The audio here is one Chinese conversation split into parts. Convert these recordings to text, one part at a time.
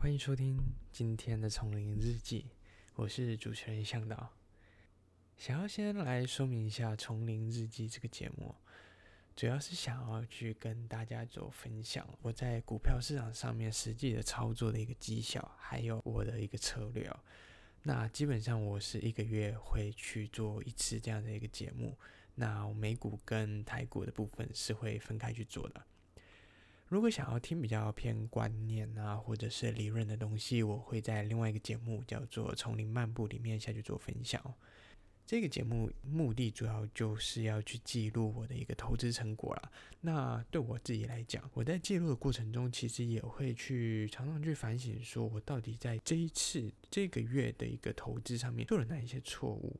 欢迎收听今天的丛林日记，我是主持人向导。想要先来说明一下《丛林日记》这个节目，主要是想要去跟大家做分享我在股票市场上面实际的操作的一个绩效，还有我的一个策略。那基本上我是一个月会去做一次这样的一个节目。那美股跟台股的部分是会分开去做的。如果想要听比较偏观念啊，或者是理论的东西，我会在另外一个节目叫做《丛林漫步》里面下去做分享。这个节目目的主要就是要去记录我的一个投资成果啦。那对我自己来讲，我在记录的过程中，其实也会去常常去反省，说我到底在这一次这个月的一个投资上面做了哪一些错误。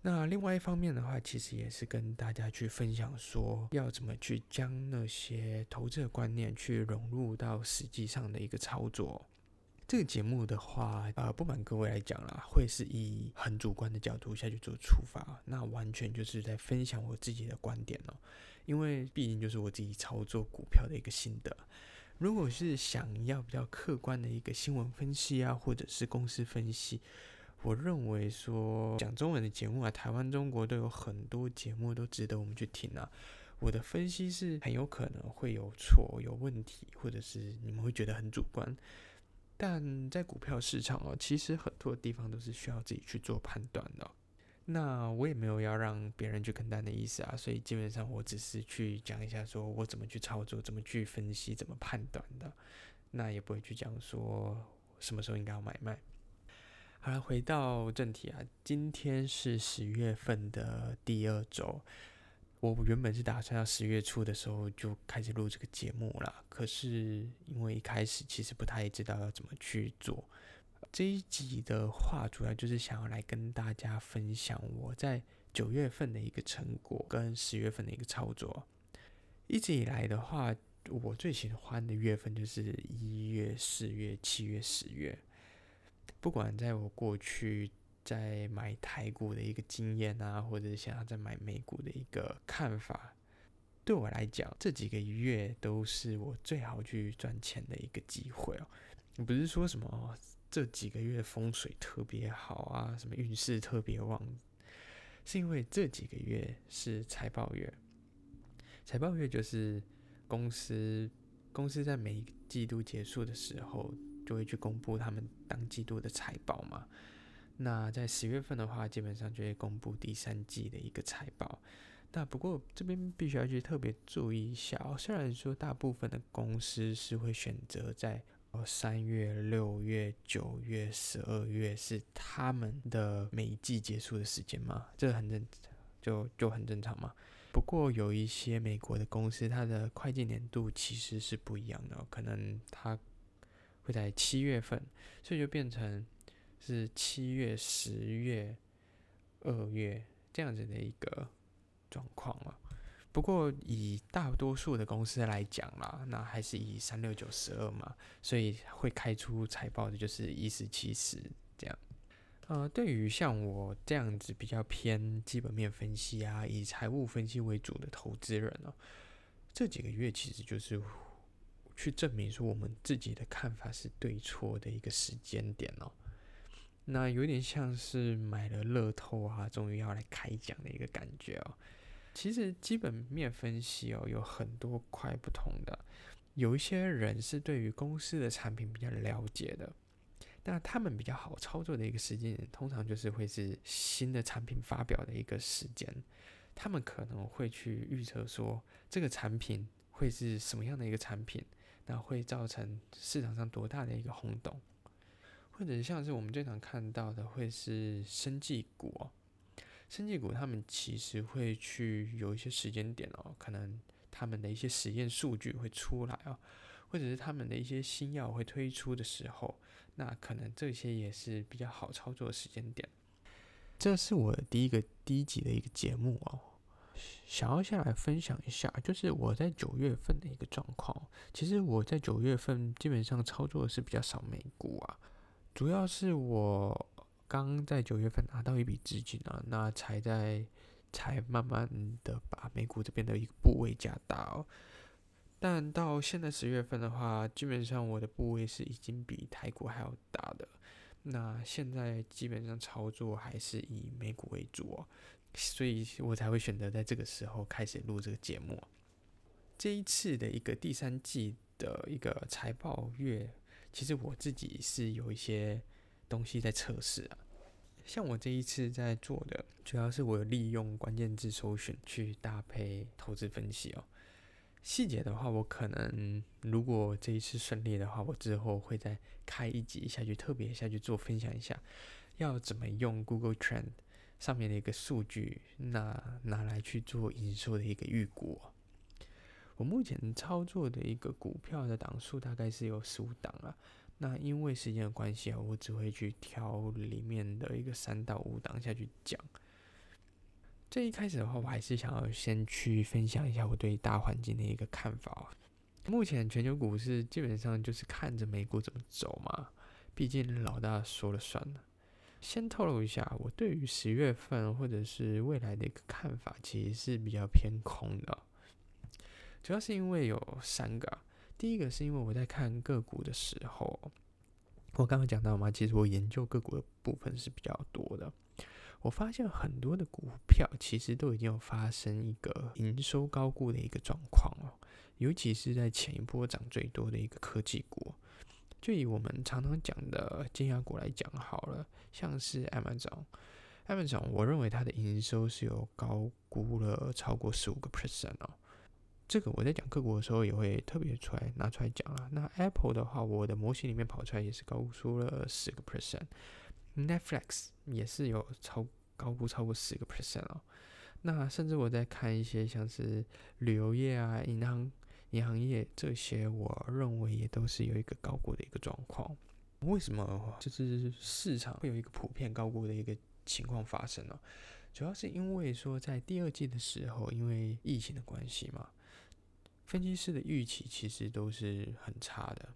那另外一方面的话，其实也是跟大家去分享说，要怎么去将那些投资的观念去融入到实际上的一个操作。这个节目的话，呃，不瞒各位来讲啦，会是以很主观的角度下去做出发，那完全就是在分享我自己的观点哦。因为毕竟就是我自己操作股票的一个心得。如果是想要比较客观的一个新闻分析啊，或者是公司分析。我认为说讲中文的节目啊，台湾、中国都有很多节目都值得我们去听啊。我的分析是很有可能会有错、有问题，或者是你们会觉得很主观。但在股票市场哦，其实很多地方都是需要自己去做判断的。那我也没有要让别人去跟单的意思啊，所以基本上我只是去讲一下，说我怎么去操作、怎么去分析、怎么判断的。那也不会去讲说什么时候应该要买卖。好了，回到正题啊，今天是十月份的第二周。我原本是打算要十月初的时候就开始录这个节目了，可是因为一开始其实不太知道要怎么去做。这一集的话，主要就是想要来跟大家分享我在九月份的一个成果跟十月份的一个操作。一直以来的话，我最喜欢的月份就是一月、四月、七月、十月。不管在我过去在买台股的一个经验啊，或者想要在买美股的一个看法，对我来讲，这几个月都是我最好去赚钱的一个机会哦。不是说什么这几个月风水特别好啊，什么运势特别旺，是因为这几个月是财报月。财报月就是公司公司在每一季度结束的时候。就会去公布他们当季度的财报嘛。那在十月份的话，基本上就会公布第三季的一个财报。那不过这边必须要去特别注意一下哦。虽然说大部分的公司是会选择在哦三月、六月、九月、十二月是他们的每一季结束的时间嘛，这很正就就很正常嘛。不过有一些美国的公司，它的会计年度其实是不一样的，可能它。会在七月份，所以就变成是七月、十月、二月这样子的一个状况了。不过以大多数的公司来讲啦，那还是以三六九十二嘛，所以会开出财报的就是一十七十这样。呃，对于像我这样子比较偏基本面分析啊，以财务分析为主的投资人呢，这几个月其实就是。去证明说我们自己的看法是对错的一个时间点哦，那有点像是买了乐透啊，终于要来开奖的一个感觉哦。其实基本面分析哦，有很多块不同的，有一些人是对于公司的产品比较了解的，那他们比较好操作的一个时间点，通常就是会是新的产品发表的一个时间，他们可能会去预测说这个产品会是什么样的一个产品。那会造成市场上多大的一个轰动，或者像是我们最常看到的，会是生技股哦。生技股他们其实会去有一些时间点哦，可能他们的一些实验数据会出来哦，或者是他们的一些新药会推出的时候，那可能这些也是比较好操作的时间点。这是我第一个第一集的一个节目哦。想要下来分享一下，就是我在九月份的一个状况。其实我在九月份基本上操作的是比较少美股啊，主要是我刚在九月份拿到一笔资金啊，那才在才慢慢的把美股这边的一个部位加大哦。但到现在十月份的话，基本上我的部位是已经比台股还要大的。那现在基本上操作还是以美股为主哦，所以我才会选择在这个时候开始录这个节目。这一次的一个第三季的一个财报月，其实我自己是有一些东西在测试啊。像我这一次在做的，主要是我利用关键字搜寻去搭配投资分析哦。细节的话，我可能如果这一次顺利的话，我之后会再开一集下去，特别下去做分享一下，要怎么用 Google Trend 上面的一个数据，那拿来去做营收的一个预估。我目前操作的一个股票的档数大概是有十五档啊，那因为时间的关系啊，我只会去挑里面的一个三到五档下去讲。这一开始的话，我还是想要先去分享一下我对大环境的一个看法。目前全球股市基本上就是看着美股怎么走嘛，毕竟老大说了算了。先透露一下，我对于十月份或者是未来的一个看法，其实是比较偏空的。主要是因为有三个，第一个是因为我在看个股的时候，我刚刚讲到嘛，其实我研究个股的部分是比较多的。我发现很多的股票其实都已经有发生一个营收高估的一个状况哦，尤其是在前一波涨最多的一个科技股，就以我们常常讲的尖牙股来讲好了，像是 Amazon，Amazon，我认为它的营收是有高估了超过十五个 percent 哦，这个我在讲个股的时候也会特别出来拿出来讲了。那 Apple 的话，我的模型里面跑出来也是高估了十个 percent。Netflix 也是有超高估超过十个 percent 哦，那甚至我在看一些像是旅游业啊、银行银行业这些，我认为也都是有一个高估的一个状况。为什么就是市场会有一个普遍高估的一个情况发生呢？主要是因为说在第二季的时候，因为疫情的关系嘛，分析师的预期其实都是很差的。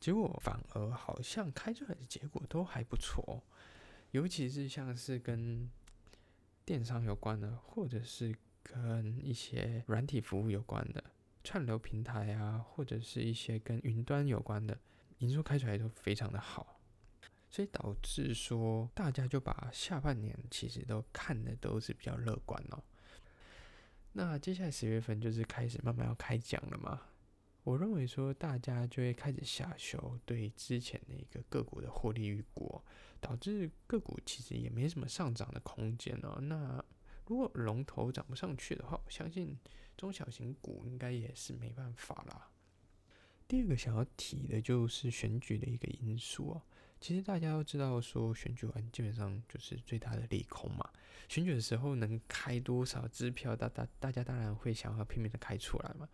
结果反而好像开出来的结果都还不错，尤其是像是跟电商有关的，或者是跟一些软体服务有关的串流平台啊，或者是一些跟云端有关的，营收开出来都非常的好，所以导致说大家就把下半年其实都看的都是比较乐观哦。那接下来十月份就是开始慢慢要开奖了嘛。我认为说，大家就会开始下修对之前的一个个股的获利预估，导致个股其实也没什么上涨的空间哦。那如果龙头涨不上去的话，我相信中小型股应该也是没办法啦。第二个想要提的就是选举的一个因素哦。其实大家都知道说，选举完基本上就是最大的利空嘛。选举的时候能开多少支票，大大大家当然会想要拼命的开出来嘛。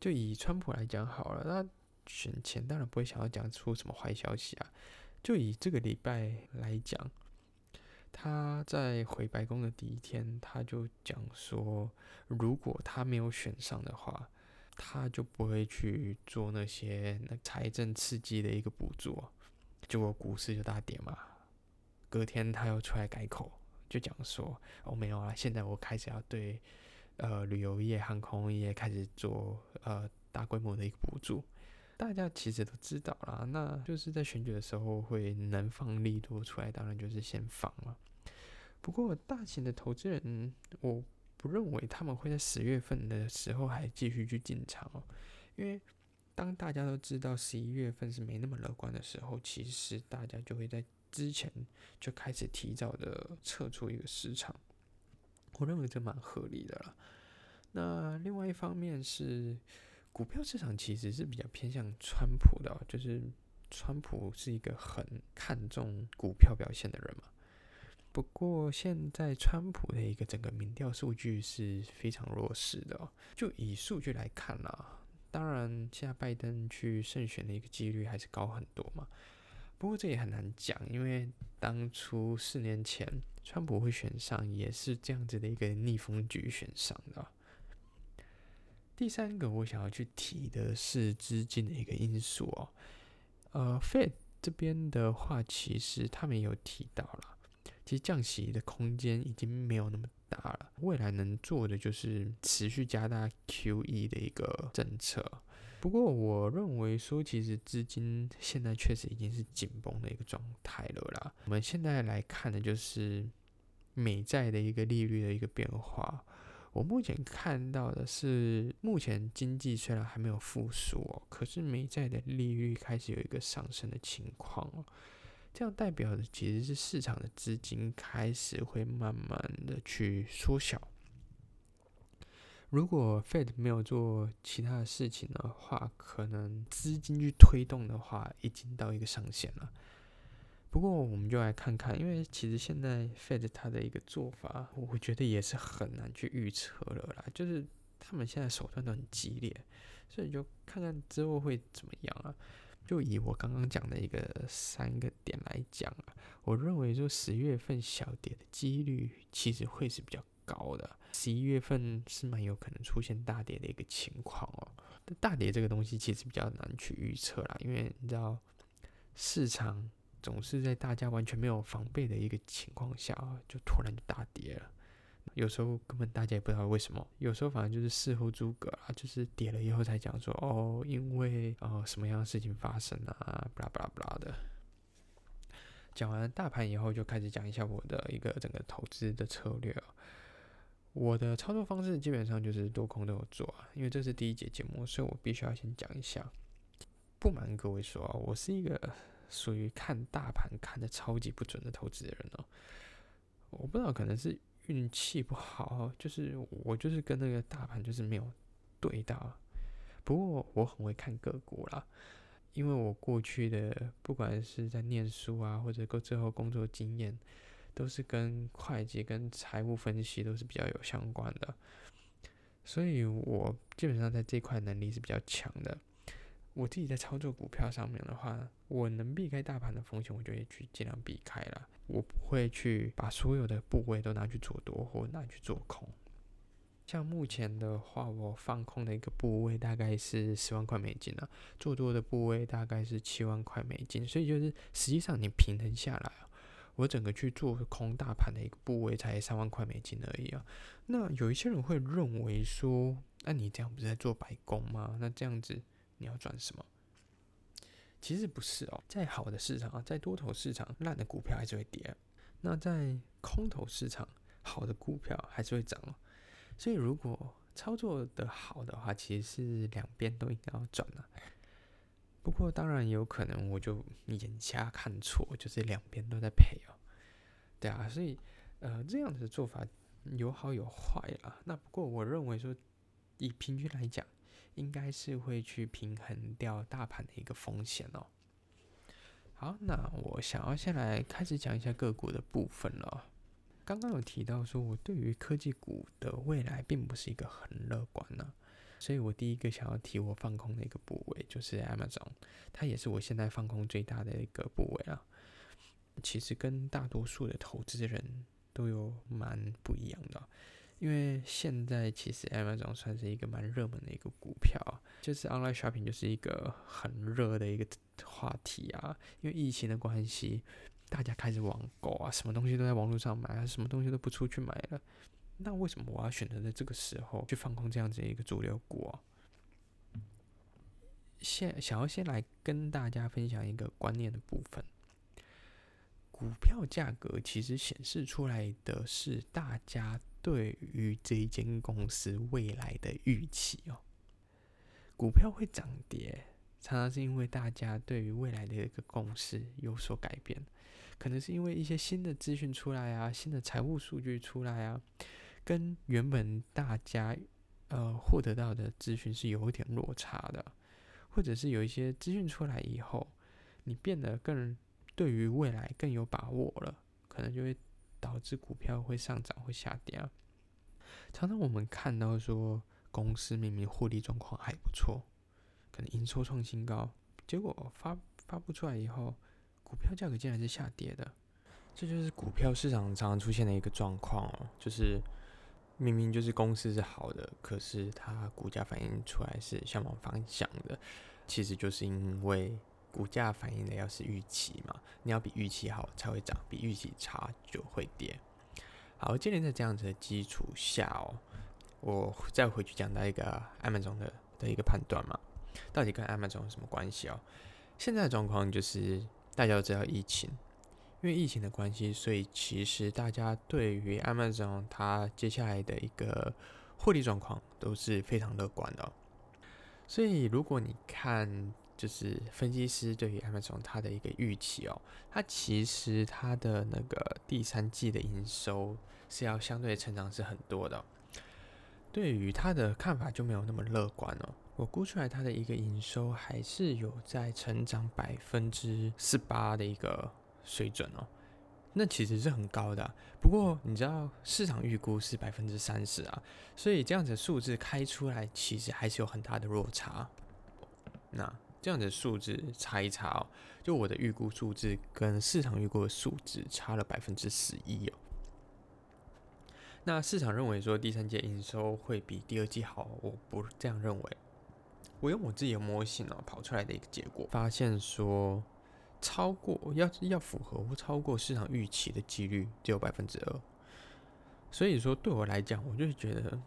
就以川普来讲好了，那选前当然不会想要讲出什么坏消息啊。就以这个礼拜来讲，他在回白宫的第一天，他就讲说，如果他没有选上的话，他就不会去做那些那财政刺激的一个补助。结果股市就大跌嘛。隔天他又出来改口，就讲说，哦没有啊，现在我开始要对。呃，旅游业、航空业开始做呃大规模的一个补助，大家其实都知道啦。那就是在选举的时候会能放力度出来，当然就是先放了。不过大型的投资人，我不认为他们会在十月份的时候还继续去进场哦，因为当大家都知道十一月份是没那么乐观的时候，其实大家就会在之前就开始提早的撤出一个市场。我认为这蛮合理的了。那另外一方面是，股票市场其实是比较偏向川普的，就是川普是一个很看重股票表现的人嘛。不过现在川普的一个整个民调数据是非常弱势的，就以数据来看啦，当然现在拜登去胜选的一个几率还是高很多嘛。不过这也很难讲，因为当初四年前川普会选上，也是这样子的一个逆风局选上的。第三个我想要去提的是资金的一个因素哦。呃，Fed 这边的话，其实他们有提到了，其实降息的空间已经没有那么大了。未来能做的就是持续加大 QE 的一个政策。不过，我认为说，其实资金现在确实已经是紧绷的一个状态了啦。我们现在来看的就是美债的一个利率的一个变化。我目前看到的是，目前经济虽然还没有复苏哦，可是美债的利率开始有一个上升的情况哦。这样代表的其实是市场的资金开始会慢慢的去缩小。如果 Fed 没有做其他的事情的话，可能资金去推动的话，已经到一个上限了。不过我们就来看看，因为其实现在 Fed 它的一个做法，我觉得也是很难去预测了啦。就是他们现在手段都很激烈，所以就看看之后会怎么样啊。就以我刚刚讲的一个三个点来讲啊，我认为说十月份小跌的几率其实会是比较高的，十一月份是蛮有可能出现大跌的一个情况哦。但大跌这个东西其实比较难去预测啦，因为你知道市场总是在大家完全没有防备的一个情况下，就突然就大跌了。有时候根本大家也不知道为什么，有时候反正就是事后诸葛啊，就是跌了以后才讲说哦，因为哦什么样的事情发生啊，巴拉巴拉巴拉的。讲完大盘以后，就开始讲一下我的一个整个投资的策略啊。我的操作方式基本上就是多空都有做啊，因为这是第一节节目，所以我必须要先讲一下。不瞒各位说啊，我是一个属于看大盘看的超级不准的投资人哦。我不知道可能是。运气不好，就是我就是跟那个大盘就是没有对到。不过我很会看个股啦，因为我过去的不管是在念书啊，或者过最后工作经验，都是跟会计跟财务分析都是比较有相关的，所以我基本上在这块能力是比较强的。我自己在操作股票上面的话，我能避开大盘的风险，我就会去尽量避开了。我不会去把所有的部位都拿去做多或拿去做空。像目前的话，我放空的一个部位大概是十万块美金了，做多的部位大概是七万块美金。所以就是实际上你平衡下来啊，我整个去做空大盘的一个部位才三万块美金而已啊。那有一些人会认为说，那你这样不是在做白工吗？那这样子。你要赚什么？其实不是哦，在好的市场啊，在多头市场，烂的股票还是会跌；那在空头市场，好的股票还是会涨哦。所以如果操作的好的话，其实是两边都应该要赚啊。不过当然有可能，我就眼瞎看错，就是两边都在赔哦。对啊，所以呃，这样子的做法有好有坏啊。那不过我认为说，以平均来讲。应该是会去平衡掉大盘的一个风险哦。好，那我想要先来开始讲一下个股的部分了。刚刚有提到说，我对于科技股的未来并不是一个很乐观呢，所以我第一个想要提我放空的一个部位就是 Amazon，它也是我现在放空最大的一个部位啊。其实跟大多数的投资人都有蛮不一样的。因为现在其实 Amazon 算是一个蛮热门的一个股票，就是 online shopping 就是一个很热的一个话题啊。因为疫情的关系，大家开始网购啊，什么东西都在网络上买啊，什么东西都不出去买了。那为什么我要选择在这个时候去放空这样子一个主流股啊？先想要先来跟大家分享一个观念的部分，股票价格其实显示出来的是大家。对于这一间公司未来的预期哦，股票会涨跌，常常是因为大家对于未来的一个共识有所改变，可能是因为一些新的资讯出来啊，新的财务数据出来啊，跟原本大家呃获得到的资讯是有一点落差的，或者是有一些资讯出来以后，你变得更对于未来更有把握了，可能就会。导致股票会上涨会下跌！常常我们看到说，公司明明获利状况还不错，可能营收创新高，结果发发布出来以后，股票价格竟然是下跌的。这就是股票市场常常出现的一个状况哦，就是明明就是公司是好的，可是它股价反映出来是相反方向的，其实就是因为股价反映的要是预期嘛，你要比预期好才会涨，比预期差就会跌。好，今天在这样子的基础下哦，我再回去讲到一个 Amazon 的的一个判断嘛，到底跟 Amazon 有什么关系哦？现在的状况就是大家都知道疫情，因为疫情的关系，所以其实大家对于 Amazon 它接下来的一个获利状况都是非常乐观的。所以如果你看，就是分析师对于 Amazon 它的一个预期哦，它其实它的那个第三季的营收是要相对成长是很多的。对于它的看法就没有那么乐观哦。我估出来它的一个营收还是有在成长百分之四八的一个水准哦，那其实是很高的。不过你知道市场预估是百分之三十啊，所以这样子数字开出来其实还是有很大的落差。那这样的数字差一差哦，就我的预估数字跟市场预估的数字差了百分之十一哦。那市场认为说第三季营收会比第二季好，我不这样认为。我用我自己的模型哦跑出来的一个结果，发现说超过要要符合或超过市场预期的几率只有百分之二。所以说对我来讲，我就觉得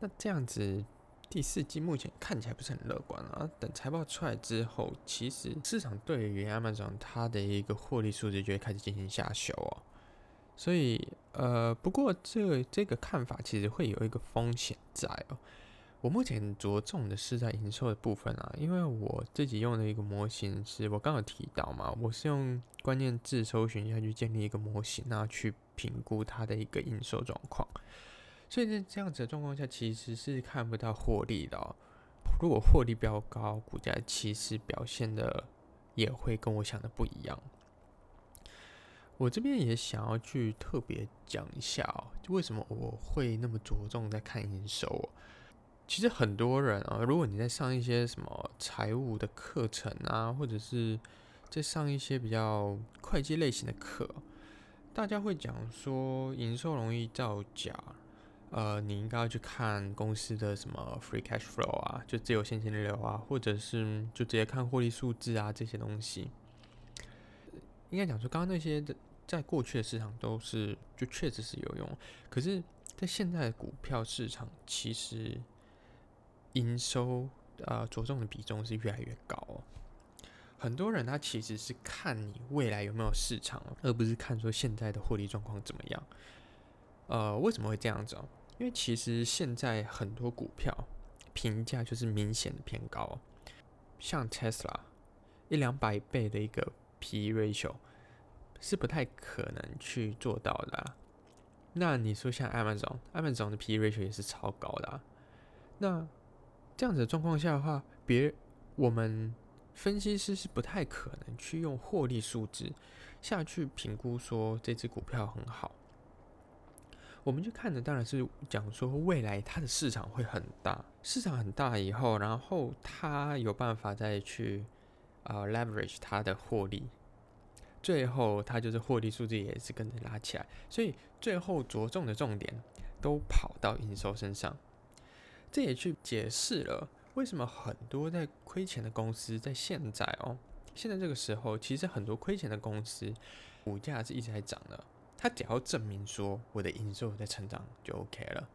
那这样子。第四季目前看起来不是很乐观啊。等财报出来之后，其实市场对于 Amazon 它的一个获利数字就会开始进行下修哦。所以，呃，不过这这个看法其实会有一个风险在哦。我目前着重的是在营收的部分啊，因为我自己用的一个模型是我刚刚提到嘛，我是用关键字搜寻下去建立一个模型，然后去评估它的一个营收状况。所以在这样子的状况下，其实是看不到获利的。哦如果获利比较高，股价其实表现的也会跟我想的不一样。我这边也想要去特别讲一下哦，就为什么我会那么着重在看营收。其实很多人啊，如果你在上一些什么财务的课程啊，或者是在上一些比较会计类型的课，大家会讲说营收容易造假。呃，你应该要去看公司的什么 free cash flow 啊，就自由现金流啊，或者是就直接看获利数字啊这些东西。应该讲说，刚刚那些的在过去的市场都是就确实是有用，可是，在现在的股票市场，其实营收呃着重的比重是越来越高。很多人他其实是看你未来有没有市场，而不是看说现在的获利状况怎么样。呃，为什么会这样子哦？因为其实现在很多股票评价就是明显的偏高，像 Tesla 一两百倍的一个 P/E ratio 是不太可能去做到的。那你说像 Amazon，Amazon 的 P/E ratio 也是超高的。那这样子的状况下的话，别我们分析师是不太可能去用获利数字下去评估说这只股票很好。我们去看的当然是讲说未来它的市场会很大，市场很大以后，然后它有办法再去啊 leverage 它的获利，最后它就是获利数字也是跟着拉起来，所以最后着重的重点都跑到营收身上，这也去解释了为什么很多在亏钱的公司在现在哦，现在这个时候其实很多亏钱的公司股价是一直在涨的。他只要证明说我的营收在成长就 OK 了。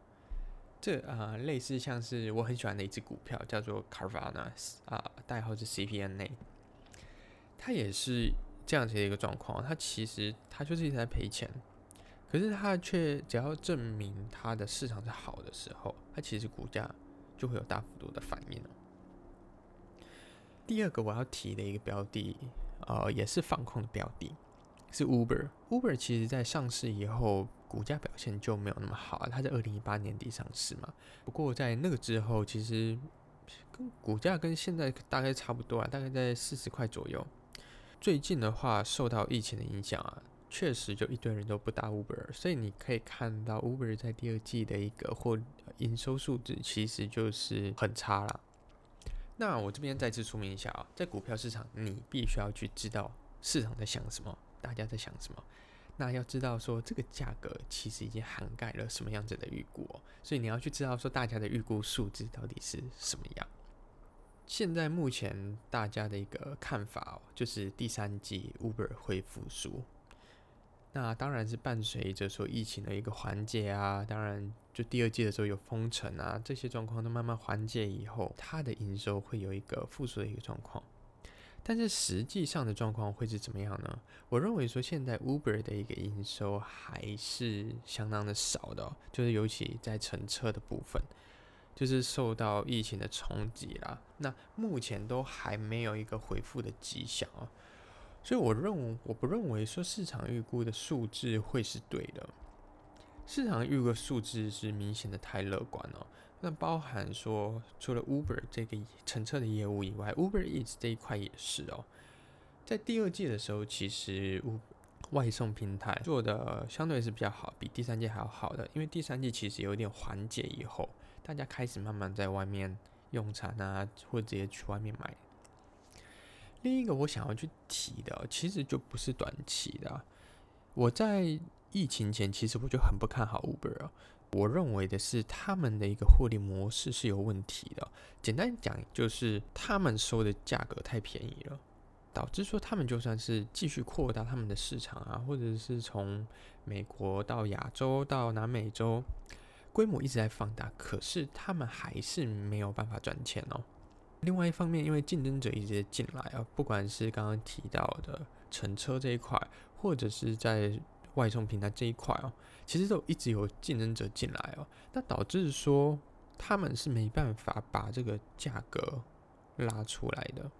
这啊，类似像是我很喜欢的一只股票叫做 Carvanas 啊，代号是 CPNA。它也是这样子的一个状况，它其实它就是一直在赔钱，可是它却只要证明它的市场是好的时候，它其实股价就会有大幅度的反应哦。第二个我要提的一个标的，呃，也是放空的标的。是 Uber，Uber 其实在上市以后，股价表现就没有那么好。它在二零一八年底上市嘛，不过在那个之后，其实跟股价跟现在大概差不多啊，大概在四十块左右。最近的话，受到疫情的影响啊，确实就一堆人都不搭 Uber，所以你可以看到 Uber 在第二季的一个或营收数字其实就是很差了。那我这边再次说明一下啊，在股票市场，你必须要去知道市场在想什么。大家在想什么？那要知道说这个价格其实已经涵盖了什么样子的预估，所以你要去知道说大家的预估数字到底是什么样。现在目前大家的一个看法哦，就是第三季 Uber 会复苏。那当然是伴随着说疫情的一个缓解啊，当然就第二季的时候有封城啊，这些状况都慢慢缓解以后，它的营收会有一个复苏的一个状况。但是实际上的状况会是怎么样呢？我认为说现在 Uber 的一个营收还是相当的少的，就是尤其在乘车的部分，就是受到疫情的冲击啦。那目前都还没有一个回复的迹象哦。所以我认为，我不认为说市场预估的数字会是对的。市场预估数字是明显的太乐观了。那包含说，除了 Uber 这个乘车的业务以外，Uber Eats 这一块也是哦。在第二季的时候，其实外送平台做的相对是比较好，比第三季还要好的。因为第三季其实有点缓解以后，大家开始慢慢在外面用餐啊，或者直接去外面买。另一个我想要去提的，其实就不是短期的。我在疫情前，其实我就很不看好 Uber 啊。我认为的是，他们的一个获利模式是有问题的。简单讲，就是他们收的价格太便宜了，导致说他们就算是继续扩大他们的市场啊，或者是从美国到亚洲到南美洲，规模一直在放大，可是他们还是没有办法赚钱哦。另外一方面，因为竞争者一直进来啊，不管是刚刚提到的乘车这一块，或者是在外送平台这一块哦，其实都一直有竞争者进来哦，那导致说他们是没办法把这个价格拉出来的。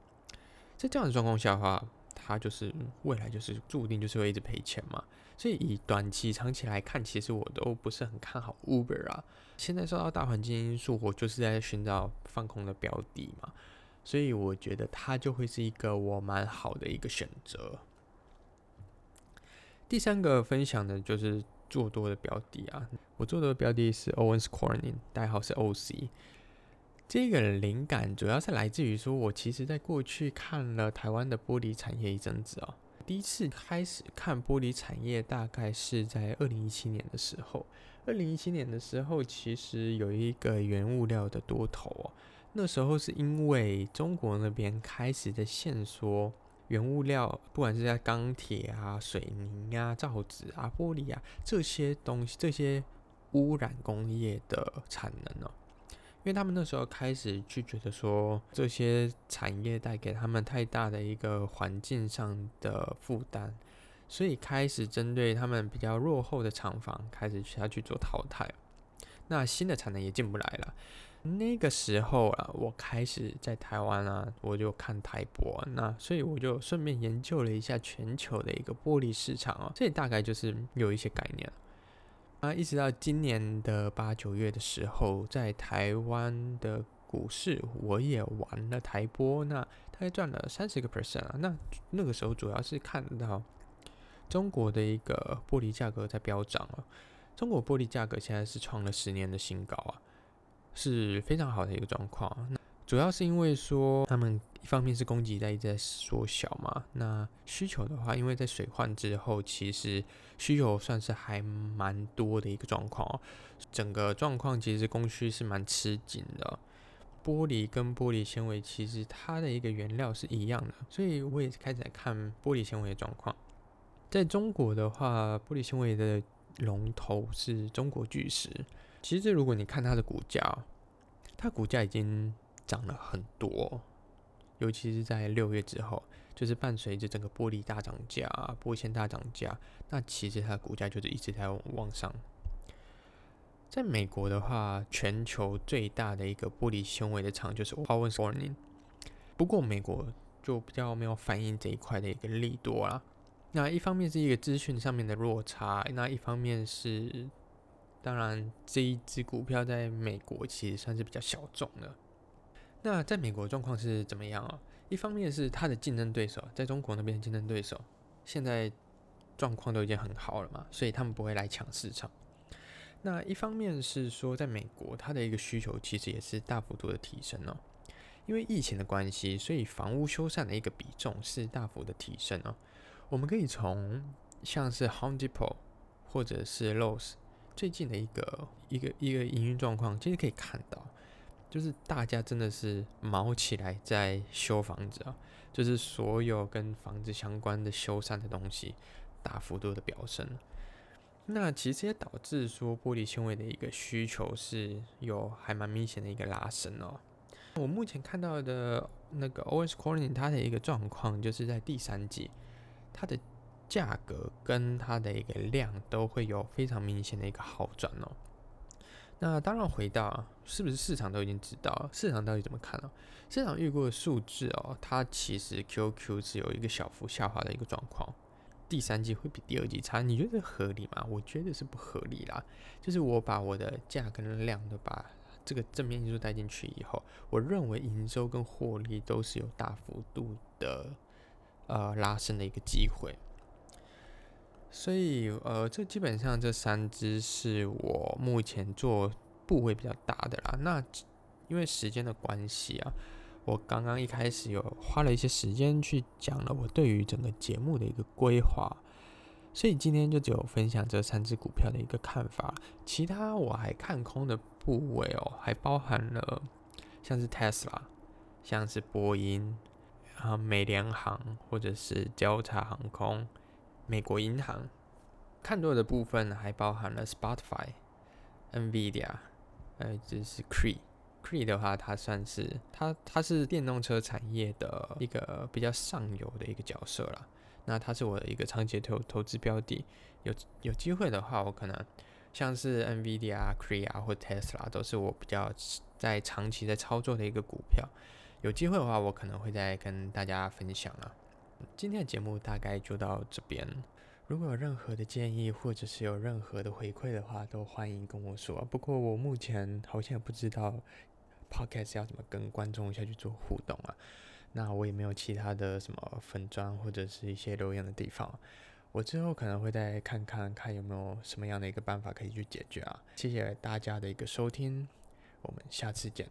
在这样的状况下的话，它就是未来就是注定就是会一直赔钱嘛。所以以短期、长期来看，其实我都不是很看好 Uber 啊。现在受到大环境因素，我就是在寻找放空的标的嘛，所以我觉得它就会是一个我蛮好的一个选择。第三个分享的就是做多的标的啊，我做多的标的是 Owens Corning，代号是 OC。这个灵感主要是来自于说，我其实在过去看了台湾的玻璃产业一阵子啊，第一次开始看玻璃产业大概是在二零一七年的时候。二零一七年的时候，其实有一个原物料的多头哦。那时候是因为中国那边开始在限缩原物料，不管是在钢铁啊、水泥啊、造纸啊、玻璃啊这些东西，这些污染工业的产能哦。因为他们那时候开始去觉得说，这些产业带给他们太大的一个环境上的负担。所以开始针对他们比较落后的厂房开始去他去做淘汰，那新的产能也进不来了。那个时候啊，我开始在台湾啊，我就看台玻，那所以我就顺便研究了一下全球的一个玻璃市场哦，这大概就是有一些概念啊。一直到今年的八九月的时候，在台湾的股市我也玩了台玻，那大概赚了三十个 percent 啊。那那个时候主要是看到。中国的一个玻璃价格在飙涨啊！中国玻璃价格现在是创了十年的新高啊，是非常好的一个状况。主要是因为说他们一方面是供给在一直在缩小嘛，那需求的话，因为在水患之后，其实需求算是还蛮多的一个状况哦。整个状况其实供需是蛮吃紧的。玻璃跟玻璃纤维其实它的一个原料是一样的，所以我也开始在看玻璃纤维的状况。在中国的话，玻璃纤维的龙头是中国巨石。其实，如果你看它的股价，它股价已经涨了很多，尤其是在六月之后，就是伴随着整个玻璃大涨价、玻纤大涨价，那其实它的股价就是一直在往上。在美国的话，全球最大的一个玻璃纤维的厂就是 Owens Corning，不过美国就比较没有反映这一块的一个利多啦。那一方面是一个资讯上面的落差，那一方面是，当然这一只股票在美国其实算是比较小众的。那在美国状况是怎么样啊？一方面是它的竞争对手，在中国那边的竞争对手现在状况都已经很好了嘛，所以他们不会来抢市场。那一方面是说，在美国它的一个需求其实也是大幅度的提升哦，因为疫情的关系，所以房屋修缮的一个比重是大幅的提升哦。我们可以从像是 Home Depot 或者是 Lowe's 最近的一个一个一个营运状况，其实可以看到，就是大家真的是毛起来在修房子啊，就是所有跟房子相关的修缮的东西大幅度的飙升。那其实也导致说玻璃纤维的一个需求是有还蛮明显的一个拉升哦。我目前看到的那个 OS Corning 它的一个状况，就是在第三季，它的价格跟它的一个量都会有非常明显的一个好转哦。那当然回到是不是市场都已经知道，市场到底怎么看呢？市场预估的数字哦，它其实 QQ 是有一个小幅下滑的一个状况。第三季会比第二季差，你觉得合理吗？我觉得是不合理啦。就是我把我的价跟量都把这个正面因素带进去以后，我认为营收跟获利都是有大幅度的呃拉升的一个机会。所以呃，这基本上这三只是我目前做部位比较大的啦。那因为时间的关系啊。我刚刚一开始有花了一些时间去讲了我对于整个节目的一个规划，所以今天就只有分享这三只股票的一个看法。其他我还看空的部位哦，还包含了像是 Tesla、像是波音、啊美联航或者是交叉航空、美国银行。看多的部分还包含了 Spotify、NVIDIA，呃，这是 Cree。Cree 的话，它算是它它是电动车产业的一个比较上游的一个角色了。那它是我的一个长期投投资标的，有有机会的话，我可能像是 NVIDIA、Cree 啊或 Tesla 都是我比较在长期在操作的一个股票。有机会的话，我可能会再跟大家分享啊。今天的节目大概就到这边。如果有任何的建议，或者是有任何的回馈的话，都欢迎跟我说。不过我目前好像也不知道。Podcast 要怎么跟观众下去做互动啊？那我也没有其他的什么粉砖或者是一些留言的地方，我之后可能会再看看看有没有什么样的一个办法可以去解决啊。谢谢大家的一个收听，我们下次见。